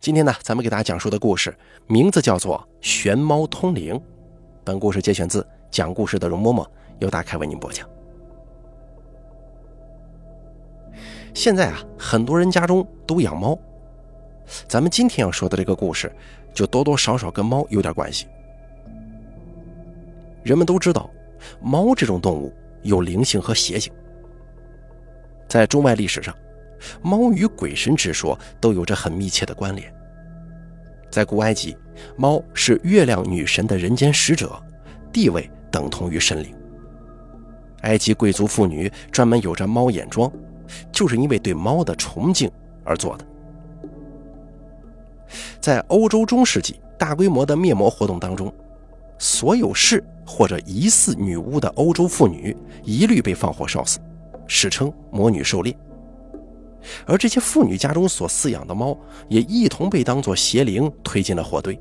今天呢，咱们给大家讲述的故事名字叫做《玄猫通灵》。本故事节选自讲故事的容嬷嬷，由大凯为您播讲。现在啊，很多人家中都养猫。咱们今天要说的这个故事，就多多少少跟猫有点关系。人们都知道，猫这种动物有灵性和邪性。在中外历史上，猫与鬼神之说都有着很密切的关联。在古埃及，猫是月亮女神的人间使者，地位等同于神灵。埃及贵族妇女专门有着猫眼妆，就是因为对猫的崇敬而做的。在欧洲中世纪大规模的灭魔活动当中，所有是或者疑似女巫的欧洲妇女一律被放火烧死，史称“魔女狩猎”。而这些妇女家中所饲养的猫，也一同被当作邪灵推进了火堆，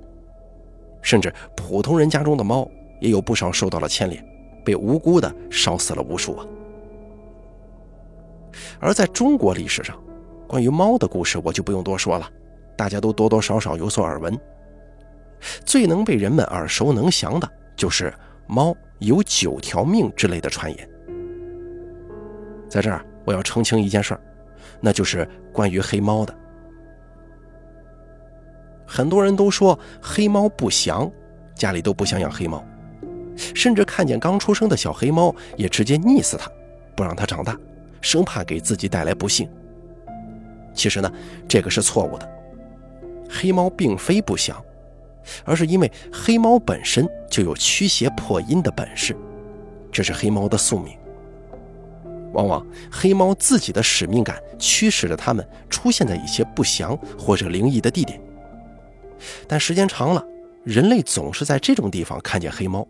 甚至普通人家中的猫也有不少受到了牵连，被无辜的烧死了无数啊。而在中国历史上，关于猫的故事我就不用多说了，大家都多多少少有所耳闻。最能被人们耳熟能详的就是猫有九条命之类的传言。在这儿，我要澄清一件事儿。那就是关于黑猫的。很多人都说黑猫不祥，家里都不想养黑猫，甚至看见刚出生的小黑猫也直接溺死它，不让它长大，生怕给自己带来不幸。其实呢，这个是错误的。黑猫并非不祥，而是因为黑猫本身就有驱邪破阴的本事，这是黑猫的宿命。往往黑猫自己的使命感驱使着它们出现在一些不祥或者灵异的地点，但时间长了，人类总是在这种地方看见黑猫，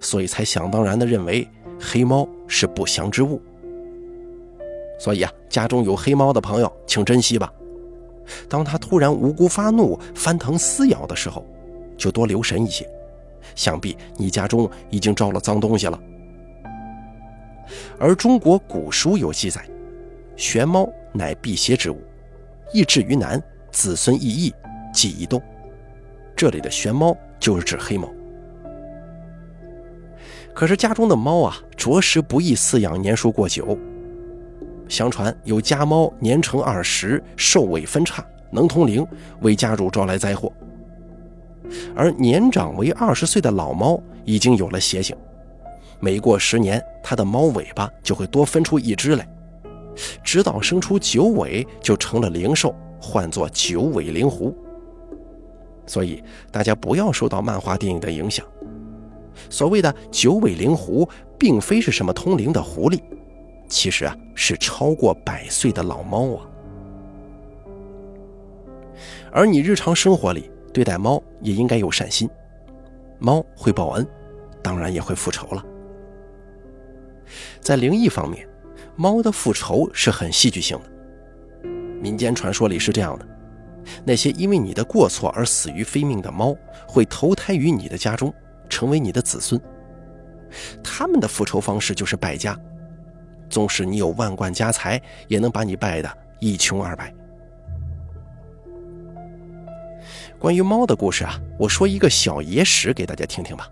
所以才想当然地认为黑猫是不祥之物。所以啊，家中有黑猫的朋友，请珍惜吧。当它突然无辜发怒、翻腾撕咬的时候，就多留神一些，想必你家中已经招了脏东西了。而中国古书有记载，玄猫乃辟邪之物，易至于南，子孙易易，忌易动。这里的玄猫就是指黑猫。可是家中的猫啊，着实不易饲养年数过久。相传有家猫年成二十，兽尾分叉，能通灵，为家主招来灾祸。而年长为二十岁的老猫已经有了邪性。每过十年，它的猫尾巴就会多分出一只来，直到生出九尾，就成了灵兽，唤作九尾灵狐。所以大家不要受到漫画电影的影响。所谓的九尾灵狐，并非是什么通灵的狐狸，其实啊是超过百岁的老猫啊。而你日常生活里对待猫也应该有善心，猫会报恩，当然也会复仇了。在灵异方面，猫的复仇是很戏剧性的。民间传说里是这样的：那些因为你的过错而死于非命的猫，会投胎于你的家中，成为你的子孙。他们的复仇方式就是败家，纵使你有万贯家财，也能把你败得一穷二白。关于猫的故事啊，我说一个小野史给大家听听吧。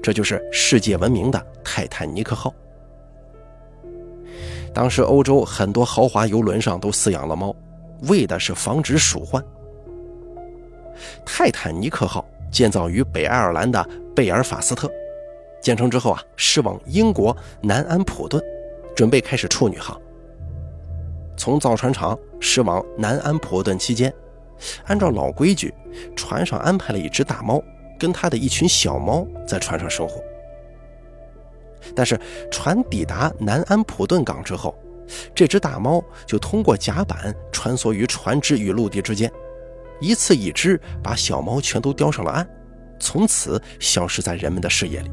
这就是世界闻名的泰坦尼克号。当时欧洲很多豪华游轮上都饲养了猫，为的是防止鼠患。泰坦尼克号建造于北爱尔兰的贝尔法斯特，建成之后啊，驶往英国南安普顿，准备开始处女航。从造船厂驶往南安普顿期间，按照老规矩，船上安排了一只大猫。跟他的一群小猫在船上生活，但是船抵达南安普顿港之后，这只大猫就通过甲板穿梭于船只与陆地之间，一次一只把小猫全都叼上了岸，从此消失在人们的视野里。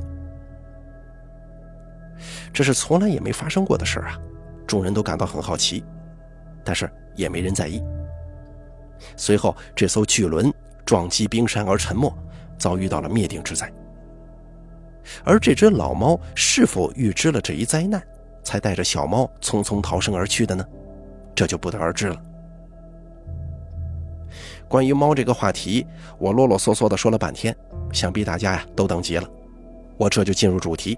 这是从来也没发生过的事啊！众人都感到很好奇，但是也没人在意。随后，这艘巨轮撞击冰山而沉没。遭遇到了灭顶之灾，而这只老猫是否预知了这一灾难，才带着小猫匆匆逃生而去的呢？这就不得而知了。关于猫这个话题，我啰啰嗦嗦的说了半天，想必大家呀都等急了。我这就进入主题。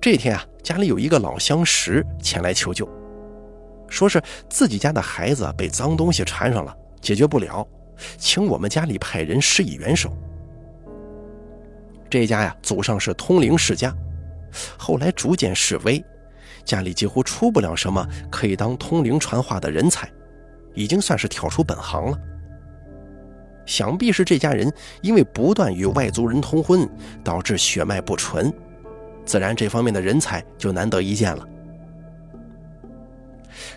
这天啊，家里有一个老相识前来求救，说是自己家的孩子被脏东西缠上了，解决不了，请我们家里派人施以援手。这家呀，祖上是通灵世家，后来逐渐式微，家里几乎出不了什么可以当通灵传话的人才，已经算是跳出本行了。想必是这家人因为不断与外族人通婚，导致血脉不纯，自然这方面的人才就难得一见了。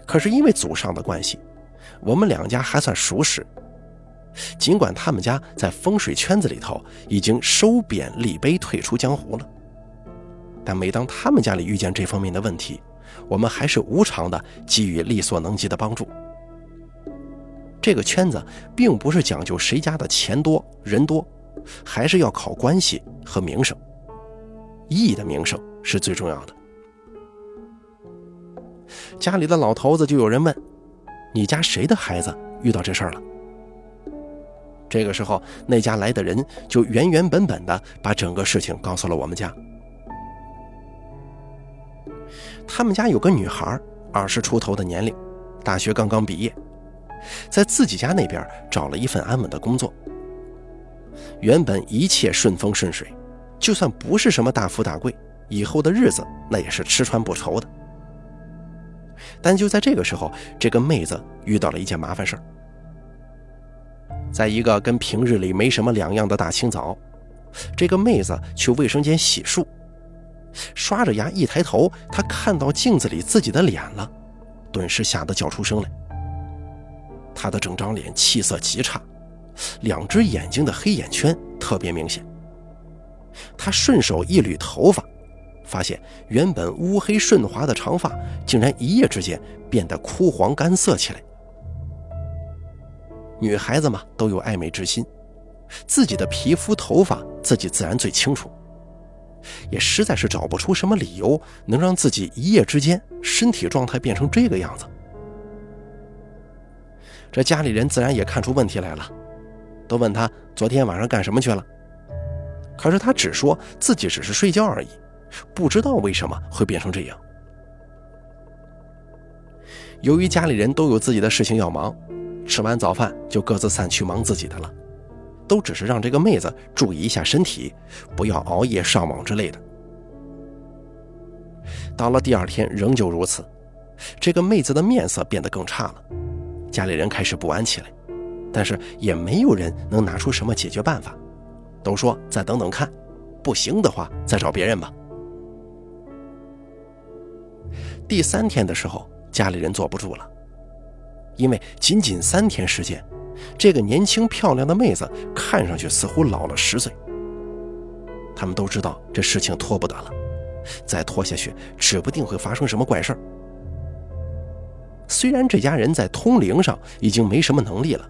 可是因为祖上的关系，我们两家还算熟识。尽管他们家在风水圈子里头已经收贬立碑，退出江湖了，但每当他们家里遇见这方面的问题，我们还是无偿的给予力所能及的帮助。这个圈子并不是讲究谁家的钱多人多，还是要靠关系和名声。义的名声是最重要的。家里的老头子就有人问：“你家谁的孩子遇到这事儿了？”这个时候，那家来的人就原原本本的把整个事情告诉了我们家。他们家有个女孩，二十出头的年龄，大学刚刚毕业。在自己家那边找了一份安稳的工作，原本一切顺风顺水，就算不是什么大富大贵，以后的日子那也是吃穿不愁的。但就在这个时候，这个妹子遇到了一件麻烦事儿。在一个跟平日里没什么两样的大清早，这个妹子去卫生间洗漱，刷着牙一抬头，她看到镜子里自己的脸了，顿时吓得叫出声来。她的整张脸气色极差，两只眼睛的黑眼圈特别明显。他顺手一捋头发，发现原本乌黑顺滑的长发竟然一夜之间变得枯黄干涩起来。女孩子嘛，都有爱美之心，自己的皮肤头发自己自然最清楚，也实在是找不出什么理由能让自己一夜之间身体状态变成这个样子。这家里人自然也看出问题来了，都问他昨天晚上干什么去了。可是他只说自己只是睡觉而已，不知道为什么会变成这样。由于家里人都有自己的事情要忙，吃完早饭就各自散去忙自己的了，都只是让这个妹子注意一下身体，不要熬夜上网之类的。到了第二天仍旧如此，这个妹子的面色变得更差了。家里人开始不安起来，但是也没有人能拿出什么解决办法，都说再等等看，不行的话再找别人吧。第三天的时候，家里人坐不住了，因为仅仅三天时间，这个年轻漂亮的妹子看上去似乎老了十岁。他们都知道这事情拖不得了，再拖下去指不定会发生什么怪事儿。虽然这家人在通灵上已经没什么能力了，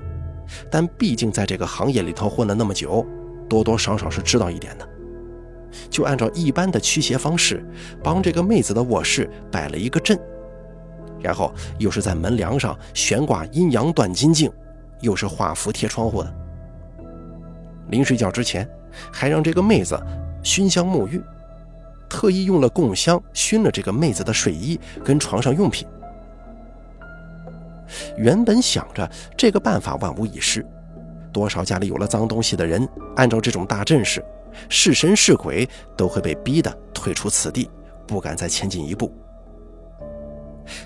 但毕竟在这个行业里头混了那么久，多多少少是知道一点的。就按照一般的驱邪方式，帮这个妹子的卧室摆了一个阵，然后又是在门梁上悬挂阴阳断金镜，又是画符贴窗户的。临睡觉之前，还让这个妹子熏香沐浴，特意用了供香熏了这个妹子的睡衣跟床上用品。原本想着这个办法万无一失，多少家里有了脏东西的人，按照这种大阵势，是神是鬼都会被逼得退出此地，不敢再前进一步。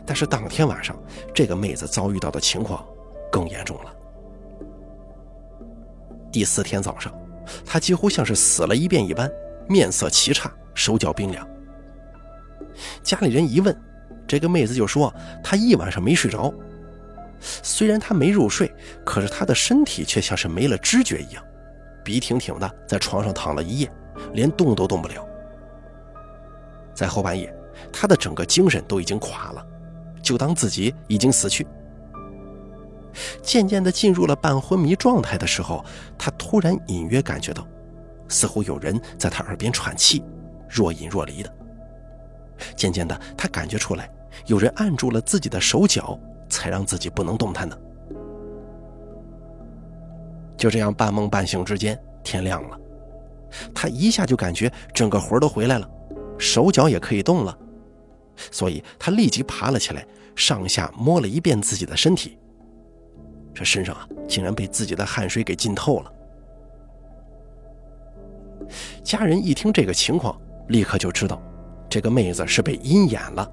但是当天晚上，这个妹子遭遇到的情况更严重了。第四天早上，她几乎像是死了一遍一般，面色奇差，手脚冰凉。家里人一问，这个妹子就说她一晚上没睡着。虽然她没入睡，可是她的身体却像是没了知觉一样，笔挺挺的在床上躺了一夜，连动都动不了。在后半夜，他的整个精神都已经垮了，就当自己已经死去。渐渐的进入了半昏迷状态的时候，他突然隐约感觉到，似乎有人在他耳边喘气，若隐若离的。渐渐的，他感觉出来有人按住了自己的手脚。才让自己不能动弹的。就这样半梦半醒之间，天亮了，他一下就感觉整个魂都回来了，手脚也可以动了，所以他立即爬了起来，上下摸了一遍自己的身体。这身上啊，竟然被自己的汗水给浸透了。家人一听这个情况，立刻就知道，这个妹子是被阴眼了。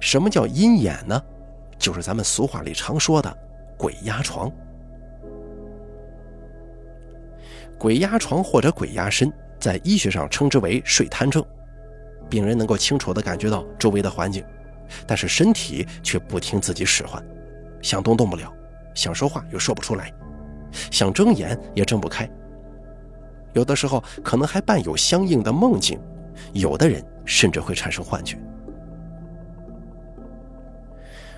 什么叫阴眼呢？就是咱们俗话里常说的“鬼压床”。鬼压床或者鬼压身，在医学上称之为睡瘫症。病人能够清楚地感觉到周围的环境，但是身体却不听自己使唤，想动动不了，想说话又说不出来，想睁眼也睁不开。有的时候可能还伴有相应的梦境，有的人甚至会产生幻觉。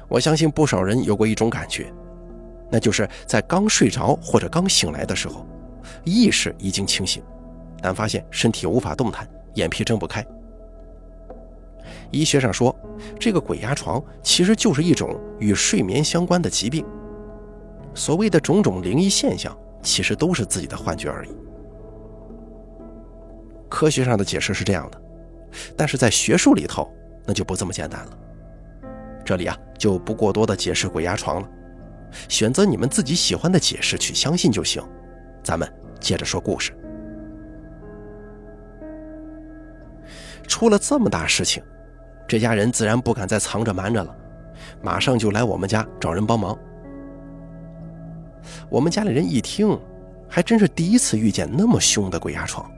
我相信不少人有过一种感觉，那就是在刚睡着或者刚醒来的时候，意识已经清醒，但发现身体无法动弹，眼皮睁不开。医学上说，这个鬼压床其实就是一种与睡眠相关的疾病。所谓的种种灵异现象，其实都是自己的幻觉而已。科学上的解释是这样的，但是在学术里头，那就不这么简单了。这里啊，就不过多的解释鬼压床了，选择你们自己喜欢的解释去相信就行。咱们接着说故事。出了这么大事情，这家人自然不敢再藏着瞒着了，马上就来我们家找人帮忙。我们家里人一听，还真是第一次遇见那么凶的鬼压床。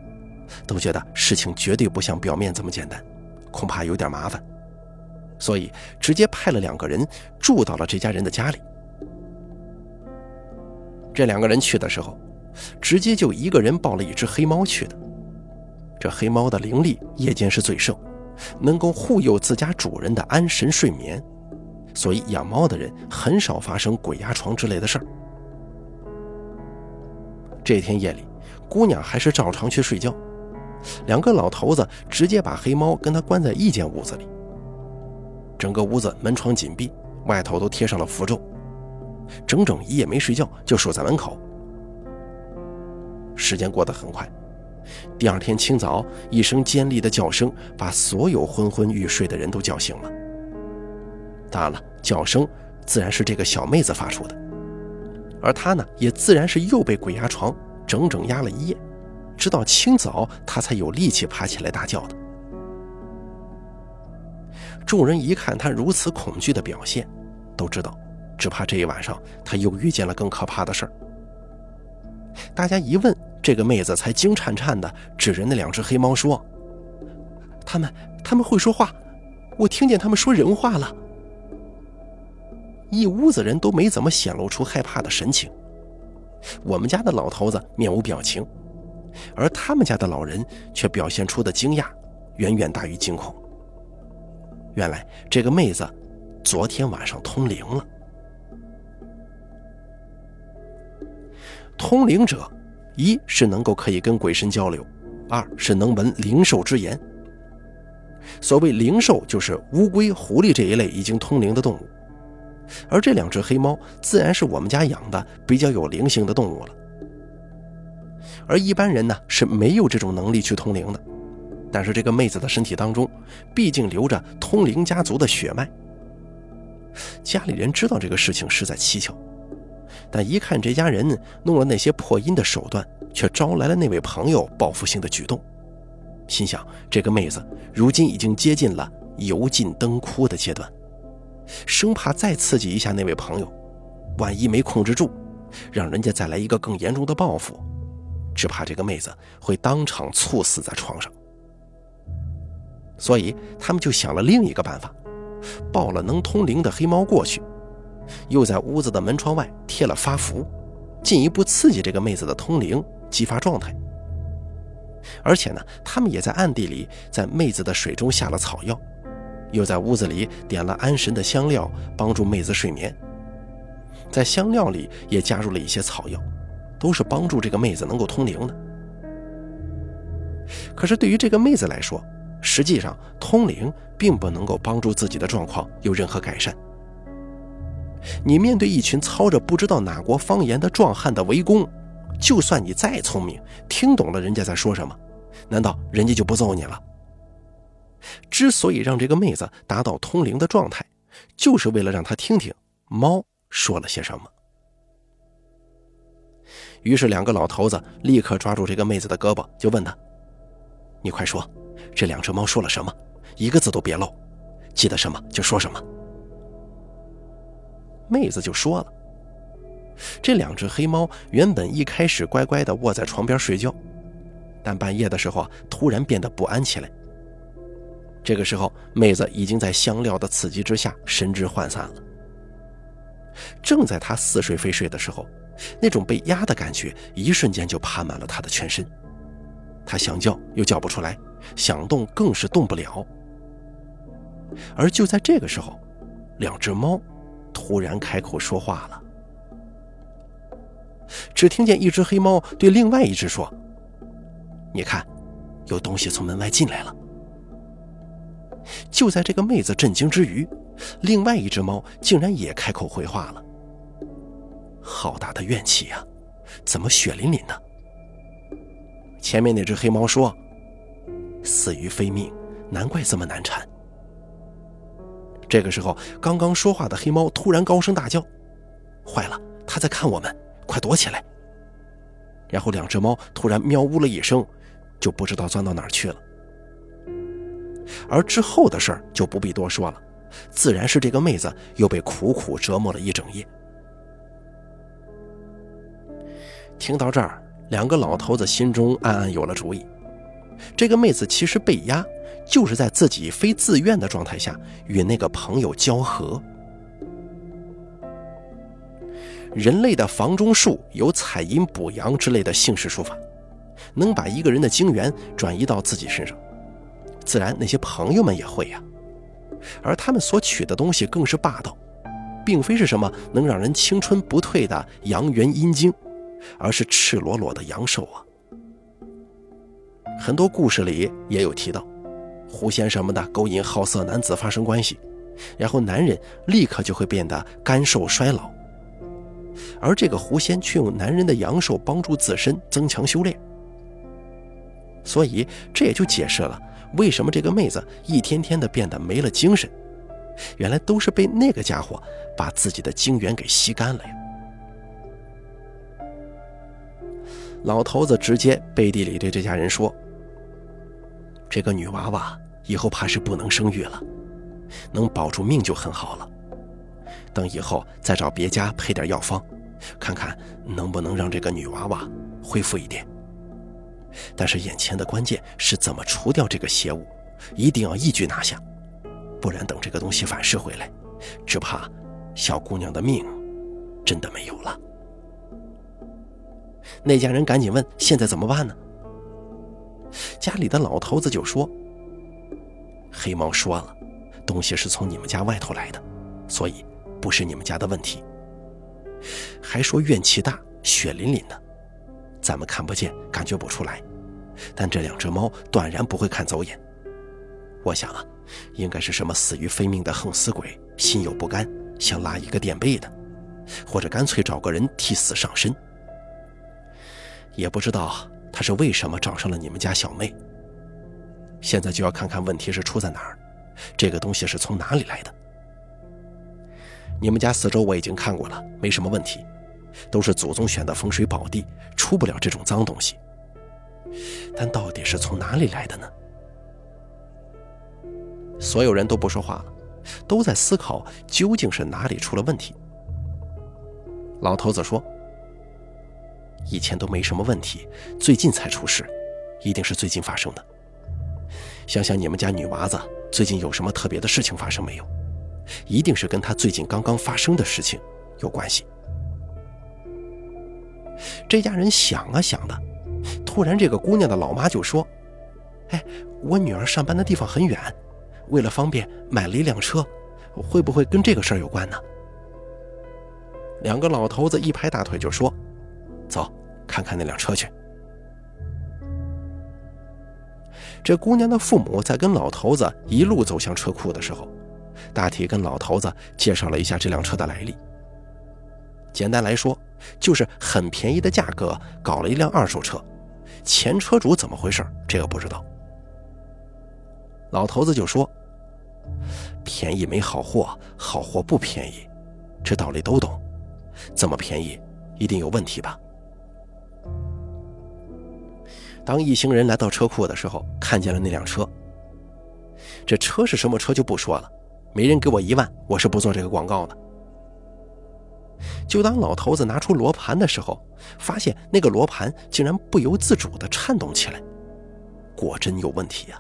都觉得事情绝对不像表面这么简单，恐怕有点麻烦，所以直接派了两个人住到了这家人的家里。这两个人去的时候，直接就一个人抱了一只黑猫去的。这黑猫的灵力夜间是最盛，能够护佑自家主人的安神睡眠，所以养猫的人很少发生鬼压床之类的事儿。这天夜里，姑娘还是照常去睡觉。两个老头子直接把黑猫跟她关在一间屋子里，整个屋子门窗紧闭，外头都贴上了符咒，整整一夜没睡觉，就守在门口。时间过得很快，第二天清早，一声尖利的叫声把所有昏昏欲睡的人都叫醒了。当然了，叫声自然是这个小妹子发出的，而她呢，也自然是又被鬼压床，整整压了一夜。直到清早，她才有力气爬起来大叫的。众人一看他如此恐惧的表现，都知道，只怕这一晚上他又遇见了更可怕的事儿。大家一问，这个妹子才惊颤颤的指着那两只黑猫说：“他们，他们会说话，我听见他们说人话了。”一屋子人都没怎么显露出害怕的神情，我们家的老头子面无表情。而他们家的老人却表现出的惊讶，远远大于惊恐。原来这个妹子昨天晚上通灵了。通灵者，一是能够可以跟鬼神交流，二是能闻灵兽之言。所谓灵兽，就是乌龟、狐狸这一类已经通灵的动物。而这两只黑猫，自然是我们家养的比较有灵性的动物了。而一般人呢是没有这种能力去通灵的，但是这个妹子的身体当中，毕竟流着通灵家族的血脉。家里人知道这个事情实在蹊跷，但一看这家人弄了那些破音的手段，却招来了那位朋友报复性的举动，心想这个妹子如今已经接近了油尽灯枯的阶段，生怕再刺激一下那位朋友，万一没控制住，让人家再来一个更严重的报复。只怕这个妹子会当场猝死在床上，所以他们就想了另一个办法，抱了能通灵的黑猫过去，又在屋子的门窗外贴了发符，进一步刺激这个妹子的通灵，激发状态。而且呢，他们也在暗地里在妹子的水中下了草药，又在屋子里点了安神的香料，帮助妹子睡眠，在香料里也加入了一些草药。都是帮助这个妹子能够通灵的。可是对于这个妹子来说，实际上通灵并不能够帮助自己的状况有任何改善。你面对一群操着不知道哪国方言的壮汉的围攻，就算你再聪明，听懂了人家在说什么，难道人家就不揍你了？之所以让这个妹子达到通灵的状态，就是为了让她听听猫说了些什么。于是，两个老头子立刻抓住这个妹子的胳膊，就问她：“你快说，这两只猫说了什么？一个字都别漏，记得什么就说什么。”妹子就说了：“这两只黑猫原本一开始乖乖地卧在床边睡觉，但半夜的时候突然变得不安起来。这个时候，妹子已经在香料的刺激之下神志涣散了。正在她似睡非睡的时候，那种被压的感觉一瞬间就爬满了她的全身。她想叫又叫不出来，想动更是动不了。而就在这个时候，两只猫。”突然开口说话了，只听见一只黑猫对另外一只说：“你看，有东西从门外进来了。”就在这个妹子震惊之余，另外一只猫竟然也开口回话了：“好大的怨气呀，怎么血淋淋的？”前面那只黑猫说：“死于非命，难怪这么难缠。”这个时候，刚刚说话的黑猫突然高声大叫：“坏了，它在看我们，快躲起来！”然后两只猫突然喵呜了一声，就不知道钻到哪儿去了。而之后的事儿就不必多说了，自然是这个妹子又被苦苦折磨了一整夜。听到这儿，两个老头子心中暗暗有了主意：这个妹子其实被压。就是在自己非自愿的状态下与那个朋友交合。人类的房中术有采阴补阳之类的姓氏术法，能把一个人的精元转移到自己身上，自然那些朋友们也会呀。而他们所取的东西更是霸道，并非是什么能让人青春不退的阳元阴精，而是赤裸裸的阳寿啊。很多故事里也有提到。狐仙什么的勾引好色男子发生关系，然后男人立刻就会变得干瘦衰老，而这个狐仙却用男人的阳寿帮助自身增强修炼，所以这也就解释了为什么这个妹子一天天的变得没了精神，原来都是被那个家伙把自己的精元给吸干了呀。老头子直接背地里对这家人说。这个女娃娃以后怕是不能生育了，能保住命就很好了。等以后再找别家配点药方，看看能不能让这个女娃娃恢复一点。但是眼前的关键是怎么除掉这个邪物，一定要一举拿下，不然等这个东西反噬回来，只怕小姑娘的命真的没有了。那家人赶紧问：现在怎么办呢？家里的老头子就说：“黑猫说了，东西是从你们家外头来的，所以不是你们家的问题。还说怨气大，血淋淋的，咱们看不见，感觉不出来，但这两只猫断然不会看走眼。我想啊，应该是什么死于非命的横死鬼，心有不甘，想拉一个垫背的，或者干脆找个人替死上身，也不知道。”他是为什么找上了你们家小妹？现在就要看看问题是出在哪儿，这个东西是从哪里来的？你们家四周我已经看过了，没什么问题，都是祖宗选的风水宝地，出不了这种脏东西。但到底是从哪里来的呢？所有人都不说话了，都在思考究竟是哪里出了问题。老头子说。以前都没什么问题，最近才出事，一定是最近发生的。想想你们家女娃子最近有什么特别的事情发生没有？一定是跟她最近刚刚发生的事情有关系。这家人想啊想的，突然这个姑娘的老妈就说：“哎，我女儿上班的地方很远，为了方便买了一辆车，会不会跟这个事儿有关呢？”两个老头子一拍大腿就说。走，看看那辆车去。这姑娘的父母在跟老头子一路走向车库的时候，大体跟老头子介绍了一下这辆车的来历，简单来说，就是很便宜的价格搞了一辆二手车，前车主怎么回事？这个不知道。老头子就说：“便宜没好货，好货不便宜，这道理都懂。这么便宜，一定有问题吧？”当一行人来到车库的时候，看见了那辆车。这车是什么车就不说了，没人给我一万，我是不做这个广告的。就当老头子拿出罗盘的时候，发现那个罗盘竟然不由自主地颤动起来，果真有问题呀！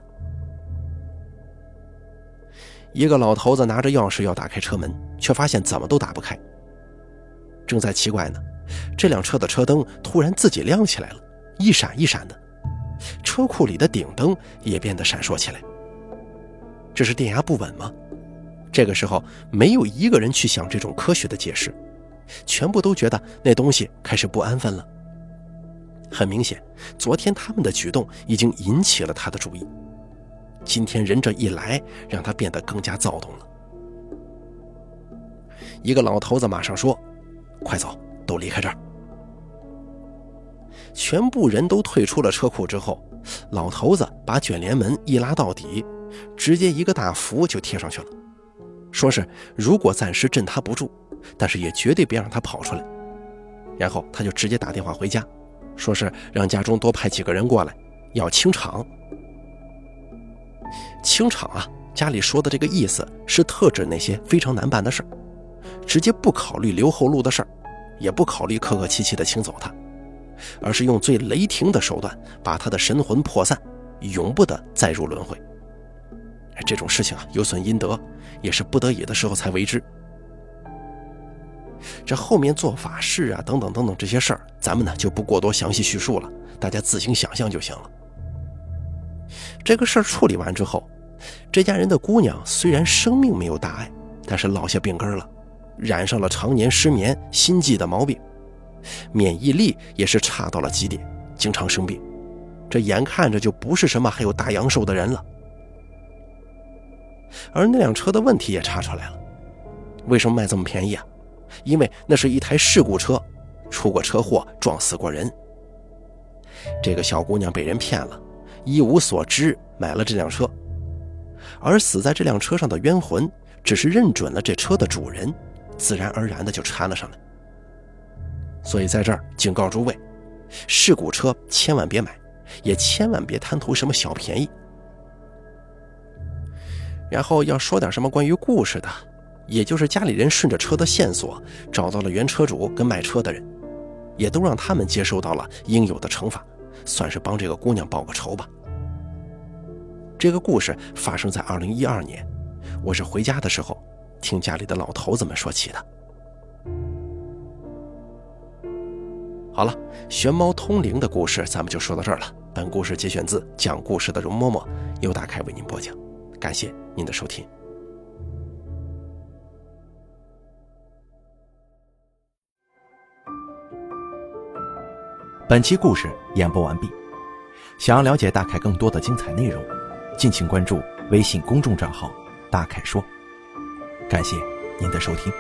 一个老头子拿着钥匙要打开车门，却发现怎么都打不开。正在奇怪呢，这辆车的车灯突然自己亮起来了，一闪一闪的，车库里的顶灯也变得闪烁起来。这是电压不稳吗？这个时候没有一个人去想这种科学的解释。全部都觉得那东西开始不安分了。很明显，昨天他们的举动已经引起了他的注意。今天人这一来，让他变得更加躁动了。一个老头子马上说：“快走，都离开这儿。”全部人都退出了车库之后，老头子把卷帘门一拉到底，直接一个大符就贴上去了，说是如果暂时镇他不住。但是也绝对别让他跑出来。然后他就直接打电话回家，说是让家中多派几个人过来，要清场。清场啊，家里说的这个意思是特指那些非常难办的事儿，直接不考虑留后路的事儿，也不考虑客客气气的请走他，而是用最雷霆的手段把他的神魂魄散，永不得再入轮回。这种事情啊，有损阴德，也是不得已的时候才为之。这后面做法事啊，等等等等这些事儿，咱们呢就不过多详细叙述了，大家自行想象就行了。这个事儿处理完之后，这家人的姑娘虽然生命没有大碍，但是落下病根了，染上了常年失眠、心悸的毛病，免疫力也是差到了极点，经常生病。这眼看着就不是什么还有大阳寿的人了。而那辆车的问题也查出来了，为什么卖这么便宜啊？因为那是一台事故车，出过车祸，撞死过人。这个小姑娘被人骗了，一无所知买了这辆车，而死在这辆车上的冤魂只是认准了这车的主人，自然而然的就缠了上来。所以在这儿警告诸位，事故车千万别买，也千万别贪图什么小便宜。然后要说点什么关于故事的。也就是家里人顺着车的线索找到了原车主跟卖车的人，也都让他们接受到了应有的惩罚，算是帮这个姑娘报个仇吧。这个故事发生在二零一二年，我是回家的时候听家里的老头子们说起的。好了，玄猫通灵的故事咱们就说到这儿了。本故事节选自讲故事的容嬷嬷，由大凯为您播讲，感谢您的收听。本期故事演播完毕。想要了解大凯更多的精彩内容，敬请关注微信公众账号“大凯说”。感谢您的收听。